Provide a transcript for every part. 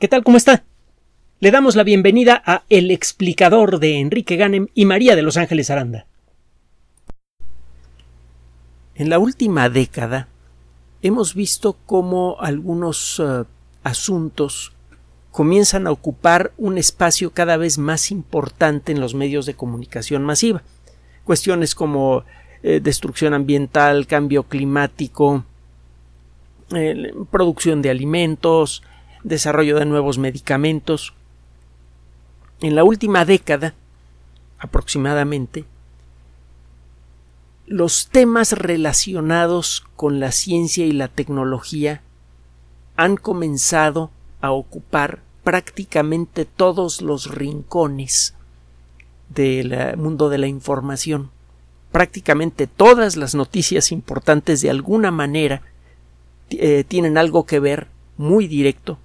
¿Qué tal? ¿Cómo está? Le damos la bienvenida a El explicador de Enrique Ganem y María de Los Ángeles Aranda. En la última década hemos visto cómo algunos uh, asuntos comienzan a ocupar un espacio cada vez más importante en los medios de comunicación masiva. Cuestiones como eh, destrucción ambiental, cambio climático, eh, producción de alimentos, desarrollo de nuevos medicamentos. En la última década, aproximadamente, los temas relacionados con la ciencia y la tecnología han comenzado a ocupar prácticamente todos los rincones del mundo de la información. Prácticamente todas las noticias importantes de alguna manera eh, tienen algo que ver muy directo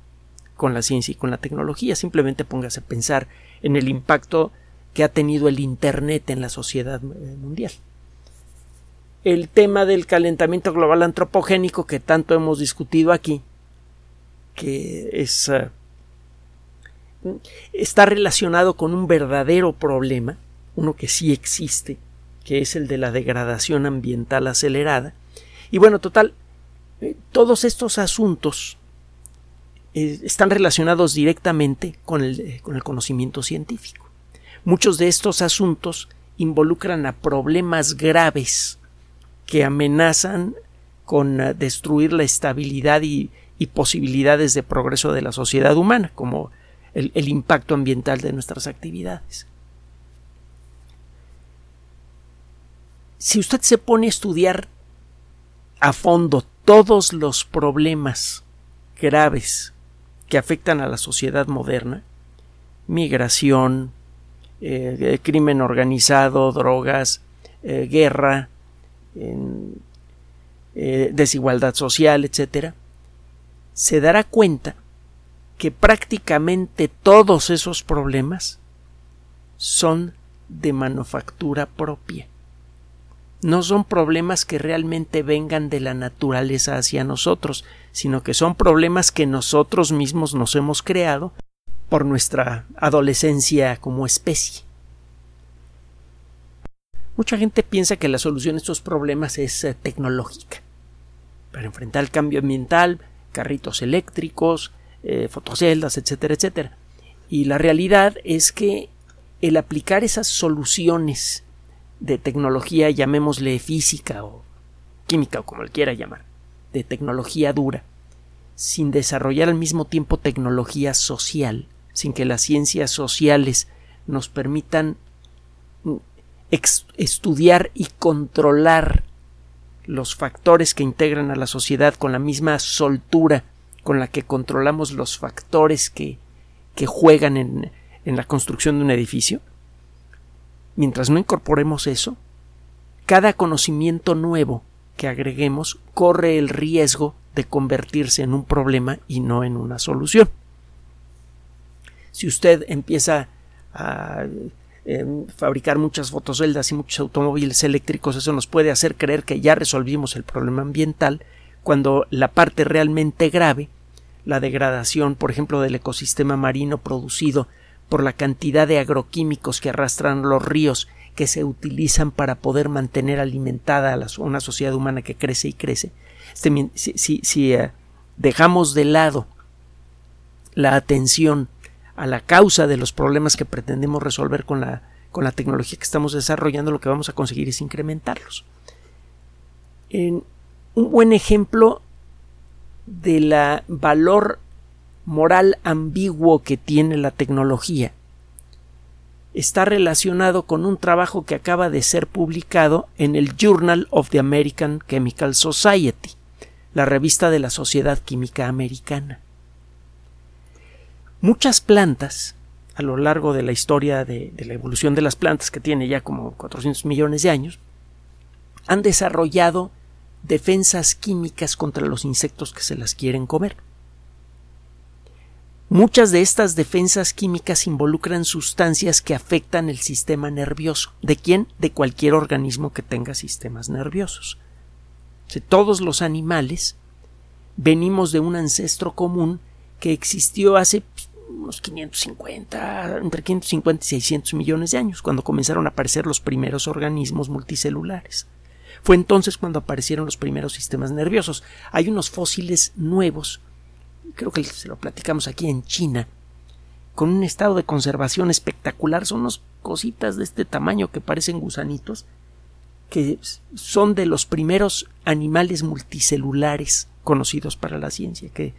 con la ciencia y con la tecnología. Simplemente póngase a pensar en el impacto que ha tenido el Internet en la sociedad eh, mundial. El tema del calentamiento global antropogénico que tanto hemos discutido aquí, que es, uh, está relacionado con un verdadero problema, uno que sí existe, que es el de la degradación ambiental acelerada. Y bueno, total, eh, todos estos asuntos eh, están relacionados directamente con el, eh, con el conocimiento científico. Muchos de estos asuntos involucran a problemas graves que amenazan con eh, destruir la estabilidad y, posibilidades de progreso de la sociedad humana, como el impacto ambiental de nuestras actividades. Si usted se pone a estudiar a fondo todos los problemas graves que afectan a la sociedad moderna, migración, eh, eh, crimen organizado, drogas, eh, guerra, desigualdad social, etc., se dará cuenta que prácticamente todos esos problemas son de manufactura propia. No son problemas que realmente vengan de la naturaleza hacia nosotros, sino que son problemas que nosotros mismos nos hemos creado por nuestra adolescencia como especie. Mucha gente piensa que la solución a estos problemas es eh, tecnológica. Para enfrentar el cambio ambiental, carritos eléctricos, eh, fotoceldas, etcétera, etcétera. Y la realidad es que el aplicar esas soluciones de tecnología, llamémosle física o química o como le quiera llamar, de tecnología dura, sin desarrollar al mismo tiempo tecnología social, sin que las ciencias sociales nos permitan mm, estudiar y controlar los factores que integran a la sociedad con la misma soltura con la que controlamos los factores que, que juegan en, en la construcción de un edificio, mientras no incorporemos eso, cada conocimiento nuevo que agreguemos corre el riesgo de convertirse en un problema y no en una solución. Si usted empieza a em, fabricar muchas fotoceldas y muchos automóviles eléctricos, eso nos puede hacer creer que ya resolvimos el problema ambiental, cuando la parte realmente grave, la degradación, por ejemplo, del ecosistema marino producido por la cantidad de agroquímicos que arrastran los ríos que se utilizan para poder mantener alimentada a una sociedad humana que crece y crece. Este, si, eh, dejamos de lado la atención a la causa de los problemas que pretendemos resolver con la, con la tecnología que estamos desarrollando, lo que vamos a conseguir es incrementarlos. un buen ejemplo de la valor moral ambiguo que tiene la tecnología está relacionado con un trabajo que acaba de ser publicado en el Journal of the American Chemical Society, la revista de la Sociedad Química Americana. Muchas plantas, a lo largo de la historia de, la evolución de las plantas, que tiene ya como 400 millones de años, han desarrollado defensas químicas contra los insectos que se las quieren comer. Muchas de estas defensas químicas involucran sustancias que afectan el sistema nervioso. ¿De quién? De cualquier organismo que tenga sistemas nerviosos. todos los animales venimos de un ancestro común que existió hace pues, unos 550, entre 550 y 600 millones de años, cuando comenzaron a aparecer los primeros organismos multicelulares. Fue entonces cuando aparecieron los primeros sistemas nerviosos. Hay unos fósiles nuevos, creo que se lo platicamos aquí en China, con un estado de conservación espectacular. Son unas cositas de este tamaño que parecen gusanitos, que son de los primeros animales multicelulares conocidos para la ciencia que,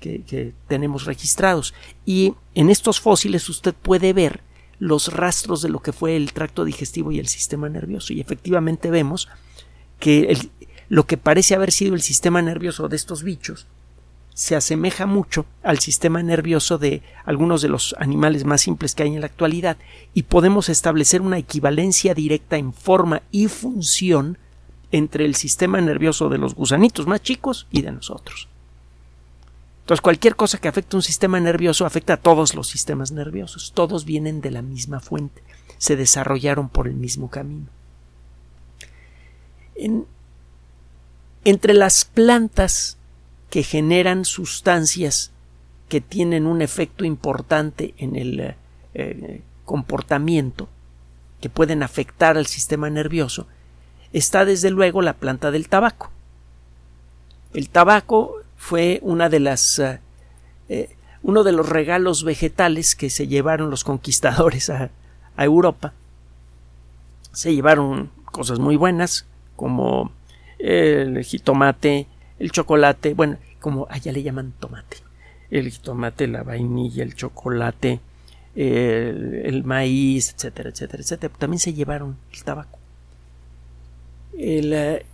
que, tenemos registrados. Y en estos fósiles usted puede ver los rastros de lo que fue el tracto digestivo y el sistema nervioso. Y efectivamente vemos que lo que parece haber sido el sistema nervioso de estos bichos se asemeja mucho al sistema nervioso de algunos de los animales más simples que hay en la actualidad y podemos establecer una equivalencia directa en forma y función entre el sistema nervioso de los gusanitos más chicos y de nosotros. Entonces cualquier cosa que afecte un sistema nervioso afecta a todos los sistemas nerviosos. Todos vienen de la misma fuente, se desarrollaron por el mismo camino. entre las plantas que generan sustancias que tienen un efecto importante en el eh, comportamiento, que pueden afectar al sistema nervioso, está desde luego la planta del tabaco. El tabaco fue una de las eh, eh, uno de los regalos vegetales que se llevaron los conquistadores a, a Europa. Se llevaron cosas muy buenas como el jitomate, el chocolate, bueno, como allá le llaman tomate, el jitomate, la vainilla, el chocolate, el, maíz, etcétera, etcétera, etcétera. También se llevaron el tabaco. El, eh,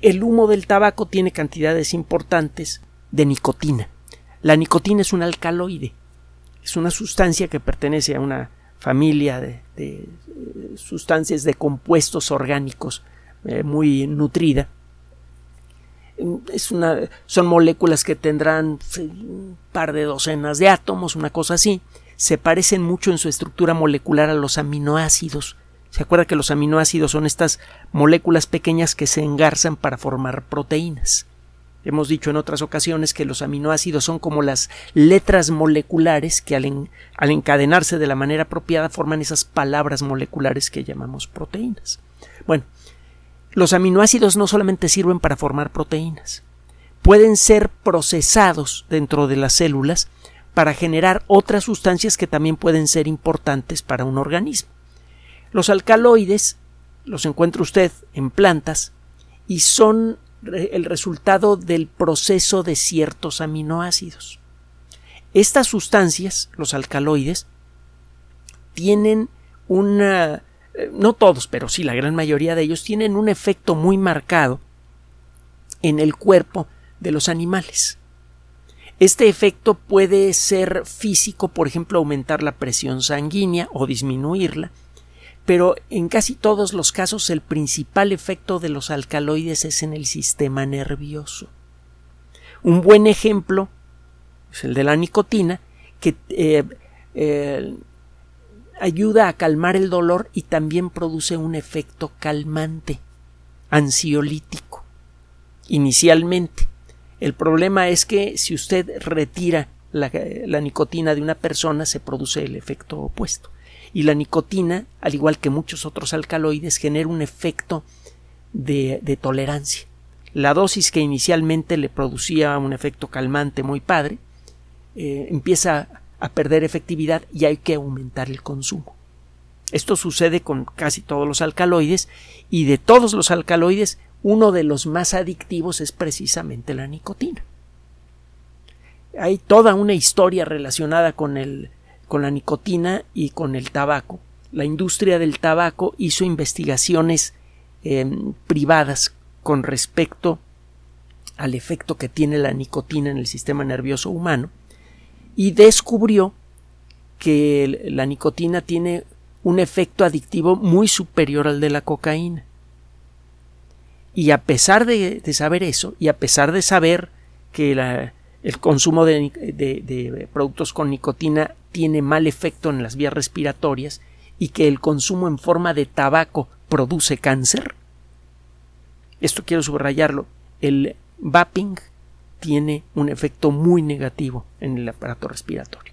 el humo del tabaco tiene cantidades importantes de nicotina. La nicotina es un alcaloide, es una sustancia que pertenece a una familia de, de sustancias de compuestos orgánicos eh, muy nutrida son moléculas que tendrán un par de docenas de átomos, una cosa así. Se parecen mucho en su estructura molecular a los aminoácidos. ¿Se acuerda que los aminoácidos son estas moléculas pequeñas que se engarzan para formar proteínas? Hemos dicho en otras ocasiones que los aminoácidos son como las letras moleculares que al encadenarse de la manera apropiada forman esas palabras moleculares que llamamos proteínas. Bueno, los aminoácidos no solamente sirven para formar proteínas, pueden ser procesados dentro de las células para generar otras sustancias que también pueden ser importantes para un organismo. Los alcaloides los encuentra usted en plantas y son el resultado del proceso de ciertos aminoácidos. Estas sustancias, los alcaloides, tienen una no todos, pero sí la gran mayoría de ellos, tienen un efecto muy marcado en el cuerpo de los animales. Este efecto puede ser físico, por ejemplo, aumentar la presión sanguínea o disminuirla, pero en casi todos los casos el principal efecto de los alcaloides es en el sistema nervioso. Un buen ejemplo es el de la nicotina, que eh, eh, ayuda a calmar el dolor y también produce un efecto calmante, ansiolítico. Inicialmente. El problema es que si usted retira la, nicotina de una persona se produce el efecto opuesto. Y la nicotina, al igual que muchos otros alcaloides, genera un efecto de, tolerancia. La dosis que inicialmente le producía un efecto calmante muy padre, eh, empieza a perder efectividad y hay que aumentar el consumo. Esto sucede con casi todos los alcaloides y de todos los alcaloides uno de los más adictivos es precisamente la nicotina. Hay toda una historia relacionada con, el, con la nicotina y con el tabaco. La industria del tabaco hizo investigaciones em, privadas con respecto al efecto que tiene la nicotina en el sistema nervioso humano y descubrió que la nicotina tiene un efecto adictivo muy superior al de la cocaína. Y a pesar de, saber eso, y a pesar de saber que el consumo de, de, productos con nicotina tiene mal efecto en las vías respiratorias y que el consumo en forma de tabaco produce cáncer, esto quiero subrayarlo, el vaping tiene un efecto muy negativo en el aparato respiratorio.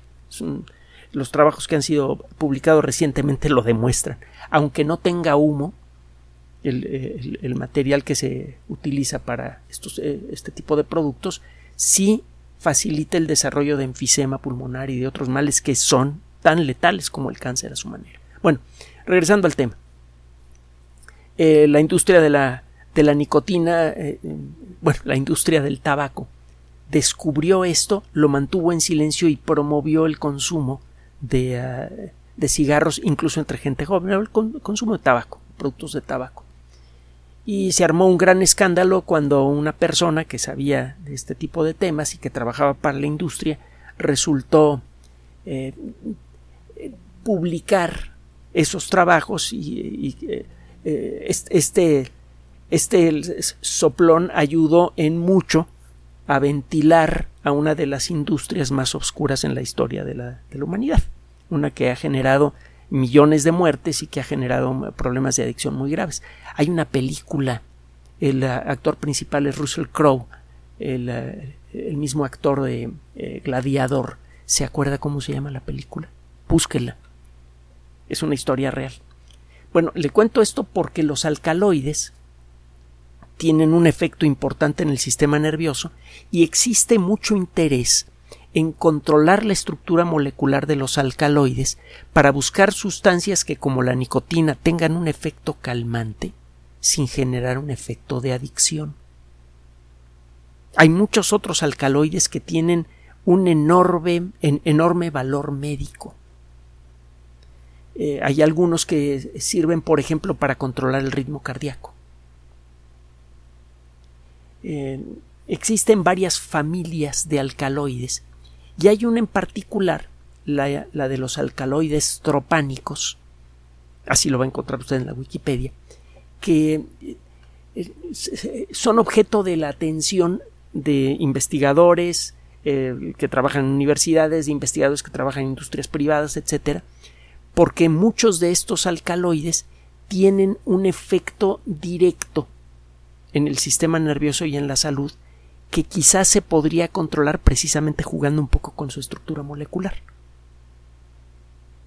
los trabajos que han sido publicados recientemente lo demuestran. Aunque no tenga humo, el, material que se utiliza para estos, eh, este tipo de productos sí facilita el desarrollo de enfisema pulmonar y de otros males que son tan letales como el cáncer a su manera. Bueno, regresando al tema. Eh, la industria de la, de la nicotina, eh, bueno, la industria del tabaco, descubrió esto, lo mantuvo en silencio y promovió el consumo de, ah, de cigarros, incluso entre gente joven, el consumo de tabaco, productos de tabaco. Y se armó un gran escándalo cuando una persona que sabía de este tipo de temas y que trabajaba para la industria resultó eh, publicar esos trabajos y, eh, este, este soplón ayudó en mucho a ventilar a una de las industrias más oscuras en la historia de la, de la humanidad, una que ha generado millones de muertes y que ha generado problemas de adicción muy graves. Hay una película, el uh, actor principal es Russell Crowe, el, uh, mismo actor de eh, Gladiador. ¿Se acuerda cómo se llama la película? Búsquela. Es una historia real. Bueno, le cuento esto porque los alcaloides tienen un efecto importante en el sistema nervioso y existe mucho interés en controlar la estructura molecular de los alcaloides para buscar sustancias que como la nicotina tengan un efecto calmante sin generar un efecto de adicción. Hay muchos otros alcaloides que tienen un enorme, enorme valor médico. Eh, hay algunos que sirven, por ejemplo, para controlar el ritmo cardíaco. Eh, existen varias familias de alcaloides y hay una en particular, la, de los alcaloides tropánicos, así lo va a encontrar usted en la Wikipedia, que eh, son objeto de la atención de investigadores eh, que trabajan en universidades, de investigadores que trabajan en industrias privadas, etcétera, porque muchos de estos alcaloides tienen un efecto directo en el sistema nervioso y en la salud que quizás se podría controlar precisamente jugando un poco con su estructura molecular.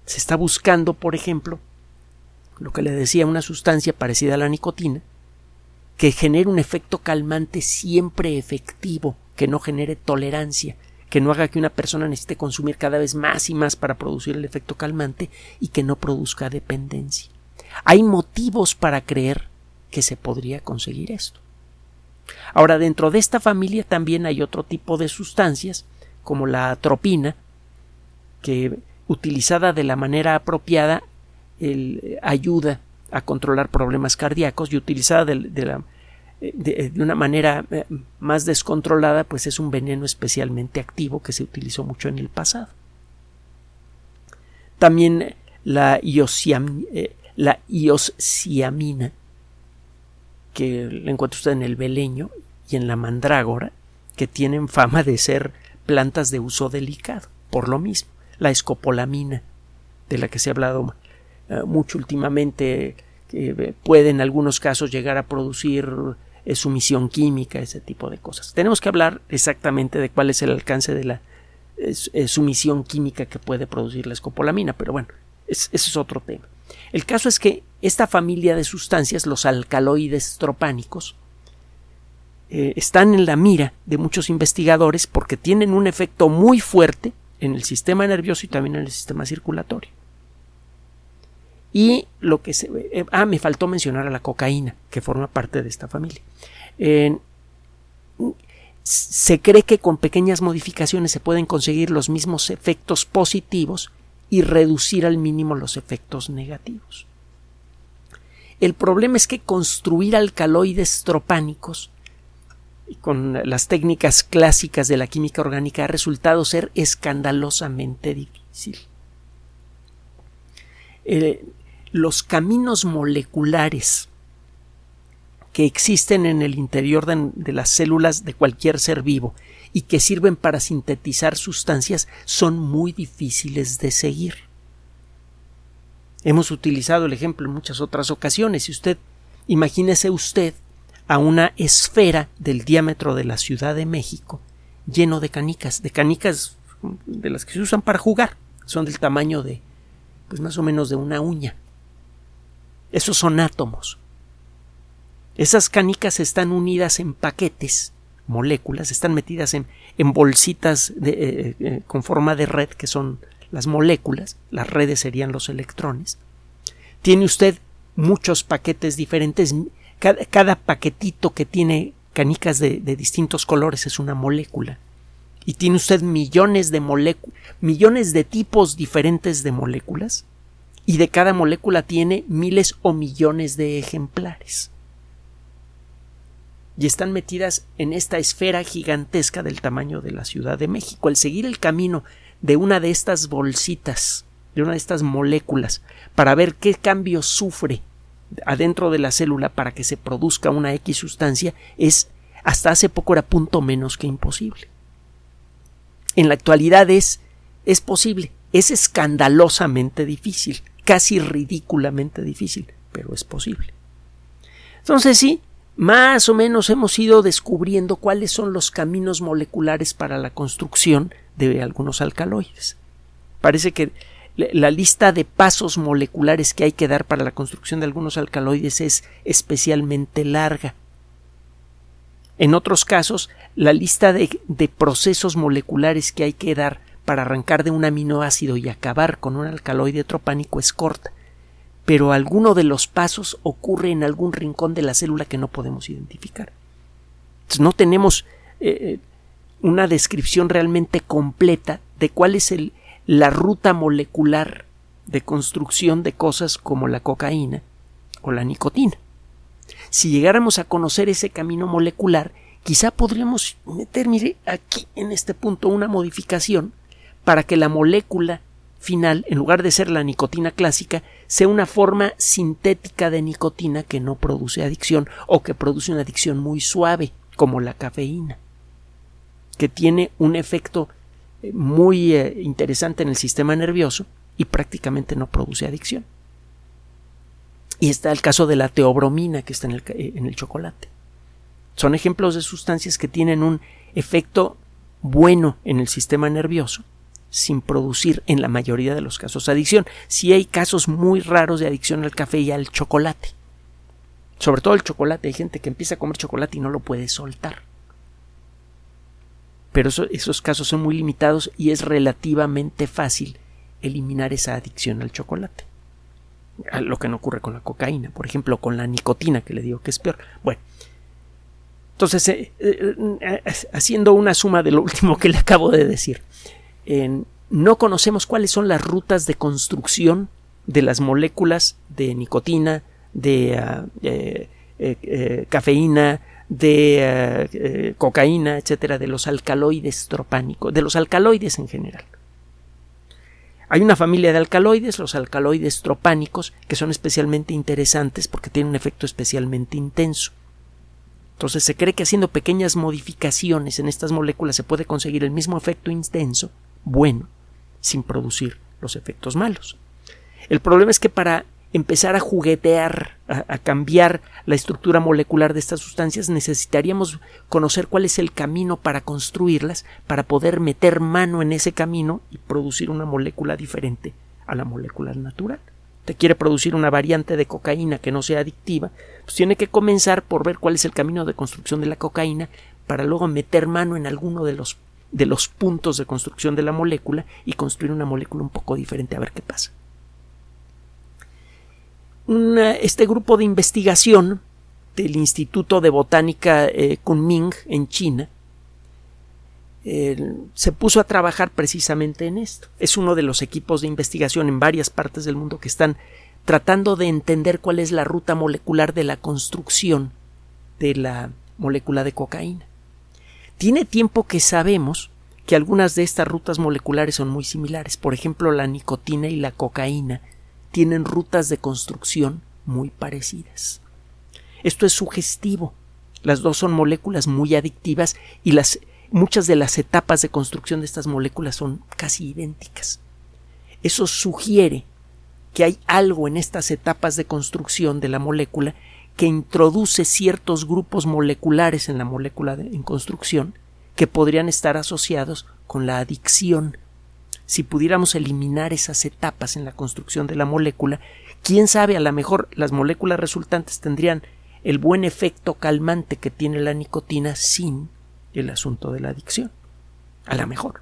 Se está buscando, por ejemplo, lo que le decía, una sustancia parecida a la nicotina, que genere un efecto calmante siempre efectivo, que no genere tolerancia, que no haga que una persona necesite consumir cada vez más y más para producir el efecto calmante y que no produzca dependencia. Hay motivos para creer que se podría conseguir esto. Ahora, dentro de esta familia también hay otro tipo de sustancias, como la atropina, que utilizada de la manera apropiada ayuda a controlar problemas cardíacos y utilizada de, de, una manera eh, más descontrolada, pues es un veneno especialmente activo que se utilizó mucho en el pasado. También la, eh, la que le encuentra usted en el beleño y en la mandrágora, que tienen fama de ser plantas de uso delicado, por lo mismo. La escopolamina, de la que se ha hablado eh, mucho últimamente, que eh, puede en algunos casos llegar a producir eh, sumisión química, ese tipo de cosas. Tenemos que hablar exactamente de cuál es el alcance de la sumisión química que puede producir la escopolamina, pero bueno, ese es otro tema. El caso es que esta familia de sustancias, los alcaloides tropánicos, eh, están en la mira de muchos investigadores porque tienen un efecto muy fuerte en el sistema nervioso y también en el sistema circulatorio. Y lo que se. Eh, ah, me faltó mencionar a la cocaína, que forma parte de esta familia. se cree que con pequeñas modificaciones se pueden conseguir los mismos efectos positivos y reducir al mínimo los efectos negativos. El problema es que construir alcaloides tropánicos con las técnicas clásicas de la química orgánica ha resultado ser escandalosamente difícil. Eh, los caminos moleculares que existen en el interior de, las células de cualquier ser vivo y que sirven para sintetizar sustancias son muy difíciles de seguir. Hemos utilizado el ejemplo en muchas otras ocasiones. Si usted, imagínese usted a una esfera del diámetro de la Ciudad de México lleno de canicas, de canicas de las que se usan para jugar. Son del tamaño de, pues más o menos de una uña. Esos son átomos. Esas canicas están unidas en paquetes, moléculas, están metidas en, en bolsitas de, eh, eh, con forma de red, que son las moléculas, las redes serían los electrones. Tiene usted muchos paquetes diferentes, cada, paquetito que tiene canicas de, distintos colores es una molécula. Y tiene usted millones de millones de tipos diferentes de moléculas. Y de cada molécula tiene miles o millones de ejemplares. Y están metidas en esta esfera gigantesca del tamaño de la Ciudad de México. Al seguir el camino de una de estas bolsitas, de una de estas moléculas, para ver qué cambio sufre adentro de la célula para que se produzca una X sustancia es hasta hace poco era punto menos que imposible. En la actualidad es, es posible, es escandalosamente difícil, casi ridículamente difícil, pero es posible. Entonces sí, más o menos hemos ido descubriendo cuáles son los caminos moleculares para la construcción de algunos alcaloides. Parece que la lista de pasos moleculares que hay que dar para la construcción de algunos alcaloides es especialmente larga. En otros casos, la lista de, procesos moleculares que hay que dar para arrancar de un aminoácido y acabar con un alcaloide tropánico es corta, pero alguno de los pasos ocurre en algún rincón de la célula que no podemos identificar. no tenemos eh, eh, una descripción realmente completa de cuál es la ruta molecular de construcción de cosas como la cocaína o la nicotina. Si llegáramos a conocer ese camino molecular, quizá podríamos meter, mire, aquí en este punto una modificación para que la molécula final, en lugar de ser la nicotina clásica, sea una forma sintética de nicotina que no produce adicción o que produce una adicción muy suave, como la cafeína, que tiene un efecto muy eh, interesante en el sistema nervioso y prácticamente no produce adicción. Y está el caso de la teobromina que está en el, eh, en el chocolate. Son ejemplos de sustancias que tienen un efecto bueno en el sistema nervioso sin producir en la mayoría de los casos adicción. Si hay casos muy raros de adicción al café y al chocolate. Sobre todo el chocolate. Hay gente que empieza a comer chocolate y no lo puede soltar pero esos casos son muy limitados y es relativamente fácil eliminar esa adicción al chocolate. Lo que no ocurre con la cocaína, por ejemplo, con la nicotina, que le digo que es peor. Bueno, entonces, eh, eh, eh, haciendo una suma de lo último que le acabo de decir, no conocemos cuáles son las rutas de construcción de las moléculas de nicotina, de ah, cafeína, de eh, eh, cocaína, etcétera, de los alcaloides tropánicos, de los alcaloides en general. Hay una familia de alcaloides, los alcaloides tropánicos, que son especialmente interesantes porque tienen un efecto especialmente intenso. Entonces se cree que haciendo pequeñas modificaciones en estas moléculas se puede conseguir el mismo efecto intenso, bueno, sin producir los efectos malos. El problema es que para empezar a juguetear, a, cambiar la estructura molecular de estas sustancias, necesitaríamos conocer cuál es el camino para construirlas, para poder meter mano en ese camino y producir una molécula diferente a la molécula natural. Te quiere producir una variante de cocaína que no sea adictiva, pues tiene que comenzar por ver cuál es el camino de construcción de la cocaína para luego meter mano en alguno de los de los puntos de construcción de la molécula y construir una molécula un poco diferente a ver qué pasa este grupo de investigación del Instituto de Botánica eh, Kunming en China se puso a trabajar precisamente en esto. Es uno de los equipos de investigación en varias partes del mundo que están tratando de entender cuál es la ruta molecular de la construcción de la molécula de cocaína. Tiene tiempo que sabemos que algunas de estas rutas moleculares son muy similares. Por ejemplo, la nicotina y la cocaína tienen rutas de construcción muy parecidas. Esto es sugestivo. Las dos son moléculas muy adictivas y las muchas de las etapas de construcción de estas moléculas son casi idénticas. Eso sugiere que hay algo en estas etapas de construcción de la molécula que introduce ciertos grupos moleculares en la molécula en construcción que podrían estar asociados con la adicción. Si pudiéramos eliminar esas etapas en la construcción de la molécula, quién sabe, a lo mejor las moléculas resultantes tendrían el buen efecto calmante que tiene la nicotina sin el asunto de la adicción. A lo mejor.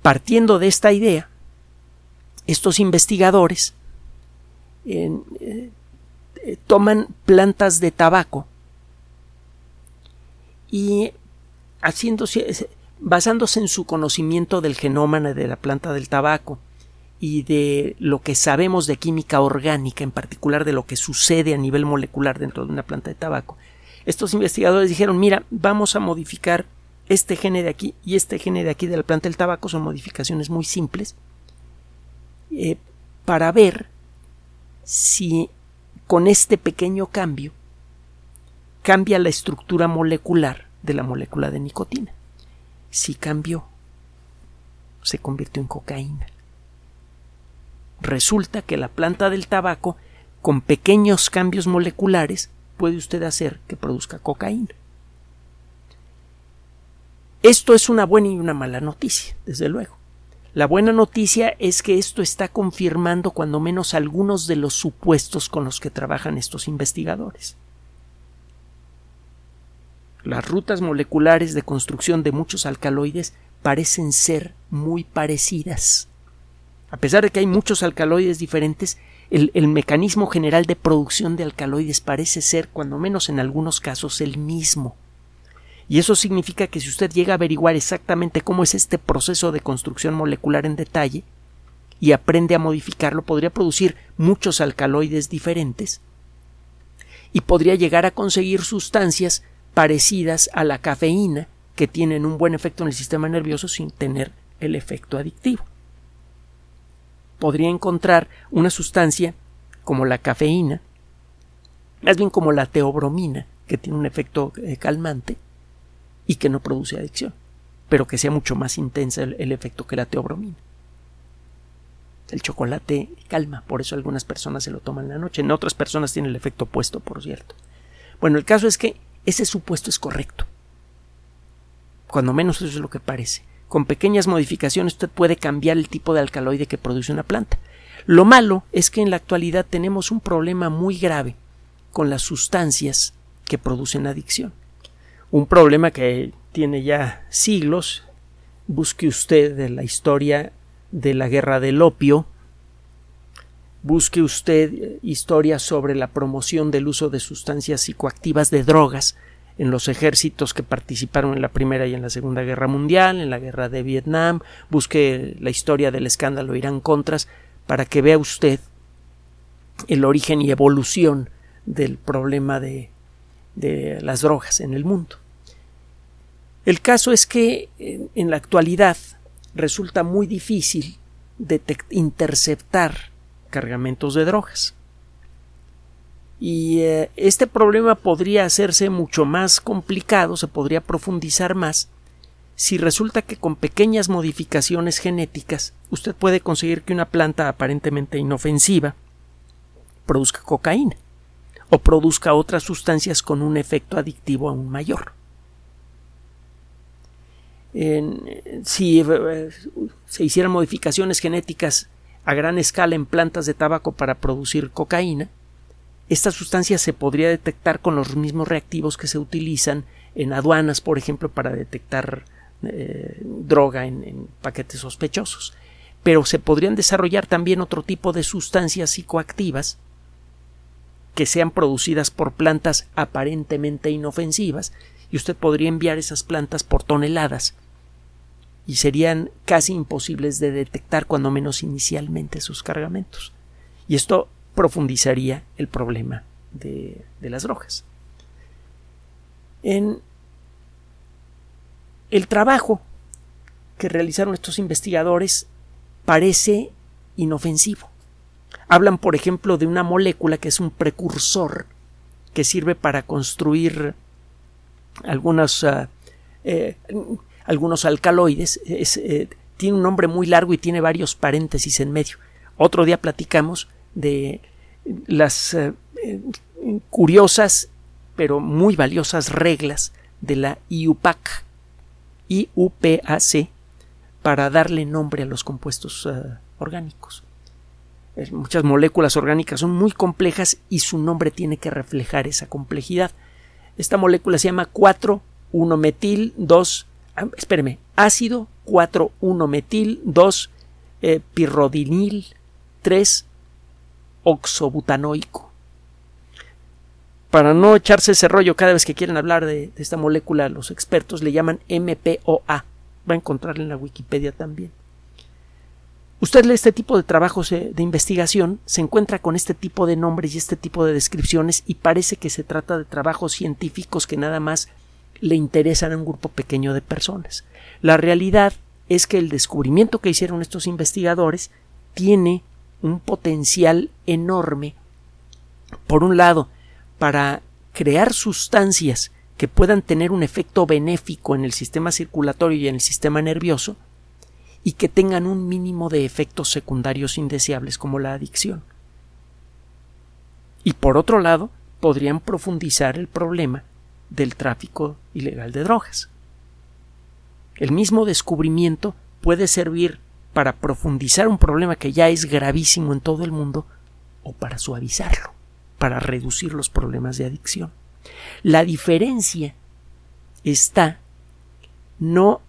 Partiendo de esta idea, estos investigadores eh, toman plantas de tabaco y haciéndose, basándose en su conocimiento del genoma de la planta del tabaco y de lo que sabemos de química orgánica, en particular de lo que sucede a nivel molecular dentro de una planta de tabaco, estos investigadores dijeron, mira, vamos a modificar este gene de aquí y este gene de aquí de la planta del tabaco, son modificaciones muy simples, eh, para ver si con este pequeño cambio cambia la estructura molecular de la molécula de nicotina. Si cambió, se convirtió en cocaína. Resulta que la planta del tabaco, con pequeños cambios moleculares, puede usted hacer que produzca cocaína. Esto es una buena y una mala noticia, desde luego. La buena noticia es que esto está confirmando cuando menos algunos de los supuestos con los que trabajan estos investigadores. Las rutas moleculares de construcción de muchos alcaloides parecen ser muy parecidas. A pesar de que hay muchos alcaloides diferentes, el, el, mecanismo general de producción de alcaloides parece ser, cuando menos en algunos casos, el mismo. Y eso significa que si usted llega a averiguar exactamente cómo es este proceso de construcción molecular en detalle y aprende a modificarlo, podría producir muchos alcaloides diferentes y podría llegar a conseguir sustancias parecidas a la cafeína que tienen un buen efecto en el sistema nervioso sin tener el efecto adictivo. Podría encontrar una sustancia como la cafeína, más bien como la teobromina, que tiene un efecto eh, calmante, y que no produce adicción, pero que sea mucho más intensa el, efecto que la teobromina. El chocolate calma, por eso algunas personas se lo toman en la noche, en otras personas tiene el efecto opuesto, por cierto. Bueno, el caso es que ese supuesto es correcto. Cuando menos eso es lo que parece. Con pequeñas modificaciones usted puede cambiar el tipo de alcaloide que produce una planta. Lo malo es que en la actualidad tenemos un problema muy grave con las sustancias que producen adicción un problema que tiene ya siglos. Busque usted de la historia de la guerra del opio, busque usted historias sobre la promoción del uso de sustancias psicoactivas de drogas en los ejércitos que participaron en la Primera y en la Segunda Guerra Mundial, en la Guerra de Vietnam, busque la historia del escándalo Irán Contras para que vea usted el origen y evolución del problema de de las drogas en el mundo. El caso es que en la actualidad resulta muy difícil interceptar cargamentos de drogas. Y eh, este problema podría hacerse mucho más complicado, se podría profundizar más, si resulta que con pequeñas modificaciones genéticas usted puede conseguir que una planta aparentemente inofensiva produzca cocaína o produzca otras sustancias con un efecto adictivo aún mayor. si eh, se hicieran modificaciones genéticas a gran escala en plantas de tabaco para producir cocaína, esta sustancia se podría detectar con los mismos reactivos que se utilizan en aduanas, por ejemplo, para detectar eh, droga en paquetes sospechosos. Pero se podrían desarrollar también otro tipo de sustancias psicoactivas que sean producidas por plantas aparentemente inofensivas y usted podría enviar esas plantas por toneladas y serían casi imposibles de detectar cuando menos inicialmente sus cargamentos. Y esto profundizaría el problema de, las drogas. En el trabajo que realizaron estos investigadores parece inofensivo. Hablan, por ejemplo, de una molécula que es un precursor que sirve para construir algunos, ah, eh, algunos alcaloides. Eh, tiene un nombre muy largo y tiene varios paréntesis en medio. Otro día platicamos de las, eh, curiosas pero muy valiosas reglas de la IUPAC, IUPAC, para darle nombre a los compuestos eh, orgánicos. Muchas moléculas orgánicas son muy complejas y su nombre tiene que reflejar esa complejidad. Esta molécula se llama 4-1-metil 2, ah, espéreme, ácido 4-1-metil 2 eh, pirrodinil 3 oxobutanoico. Para no echarse ese rollo cada vez que quieren hablar de, esta molécula, los expertos le llaman MPOA. Va a encontrarla en la Wikipedia también. Usted lee este tipo de trabajos de investigación, se encuentra con este tipo de nombres y este tipo de descripciones y parece que se trata de trabajos científicos que nada más le interesan a un grupo pequeño de personas. La realidad es que el descubrimiento que hicieron estos investigadores tiene un potencial enorme, por un lado, para crear sustancias que puedan tener un efecto benéfico en el sistema circulatorio y en el sistema nervioso, y que tengan un mínimo de efectos secundarios indeseables como la adicción. Y por otro lado, podrían profundizar el problema del tráfico ilegal de drogas. El mismo descubrimiento puede servir para profundizar un problema que ya es gravísimo en todo el mundo o para suavizarlo, para reducir los problemas de adicción. La diferencia está no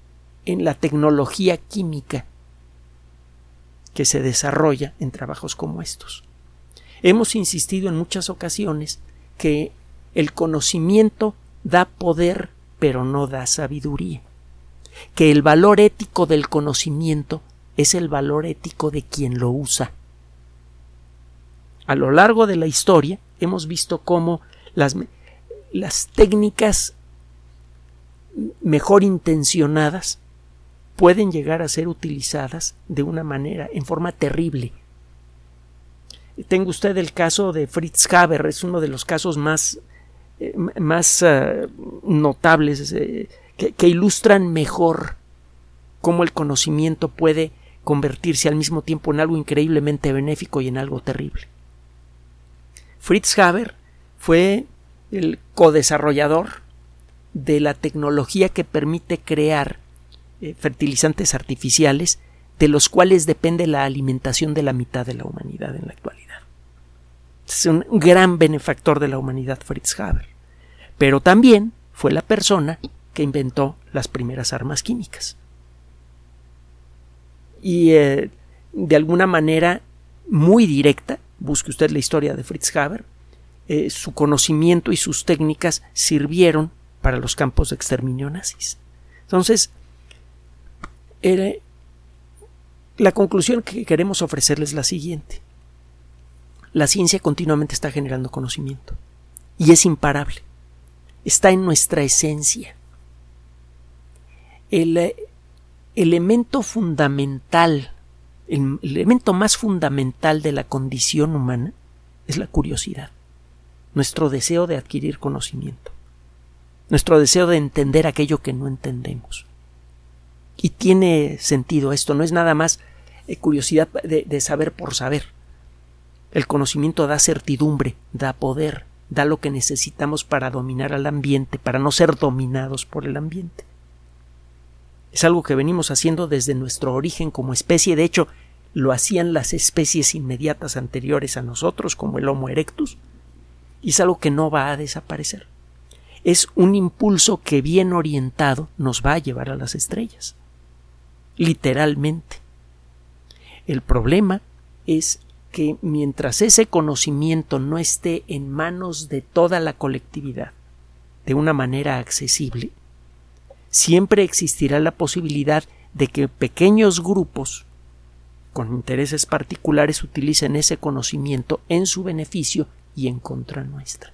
en la tecnología química que se desarrolla en trabajos como estos. Hemos insistido en muchas ocasiones que el conocimiento da poder pero no da sabiduría, que el valor ético del conocimiento es el valor ético de quien lo usa. A lo largo de la historia hemos visto cómo las, las técnicas mejor intencionadas pueden llegar a ser utilizadas de una manera, en forma terrible. Tengo usted el caso de Fritz Haber, es uno de los casos más, más eh, notables eh, que, que ilustran mejor cómo el conocimiento puede convertirse al mismo tiempo en algo increíblemente benéfico y en algo terrible. Fritz Haber fue el codesarrollador de la tecnología que permite crear eh, fertilizantes artificiales de los cuales depende la alimentación de la mitad de la humanidad en la actualidad. Es un gran benefactor de la humanidad Fritz Haber, pero también fue la persona que inventó las primeras armas químicas y eh, de alguna manera muy directa, busque usted la historia de Fritz Haber, eh, su conocimiento y sus técnicas sirvieron para los campos de exterminio nazis. Entonces, la conclusión que queremos ofrecerles es la siguiente. La ciencia continuamente está generando conocimiento y es imparable. Está en nuestra esencia. El, eh, elemento fundamental, el elemento más fundamental de la condición humana es la curiosidad, nuestro deseo de adquirir conocimiento, nuestro deseo de entender aquello que no entendemos. Y tiene sentido esto, no es nada más eh, curiosidad de, de saber por saber. El conocimiento da certidumbre, da poder, da lo que necesitamos para dominar al ambiente, para no ser dominados por el ambiente. Es algo que venimos haciendo desde nuestro origen como especie. De hecho, lo hacían las especies inmediatas anteriores a nosotros, como el Homo erectus, y es algo que no va a desaparecer. Es un impulso que bien orientado nos va a llevar a las estrellas. Literalmente. El problema es que mientras ese conocimiento no esté en manos de toda la colectividad de una manera accesible, siempre existirá la posibilidad de que pequeños grupos con intereses particulares utilicen ese conocimiento en su beneficio y en contra nuestra.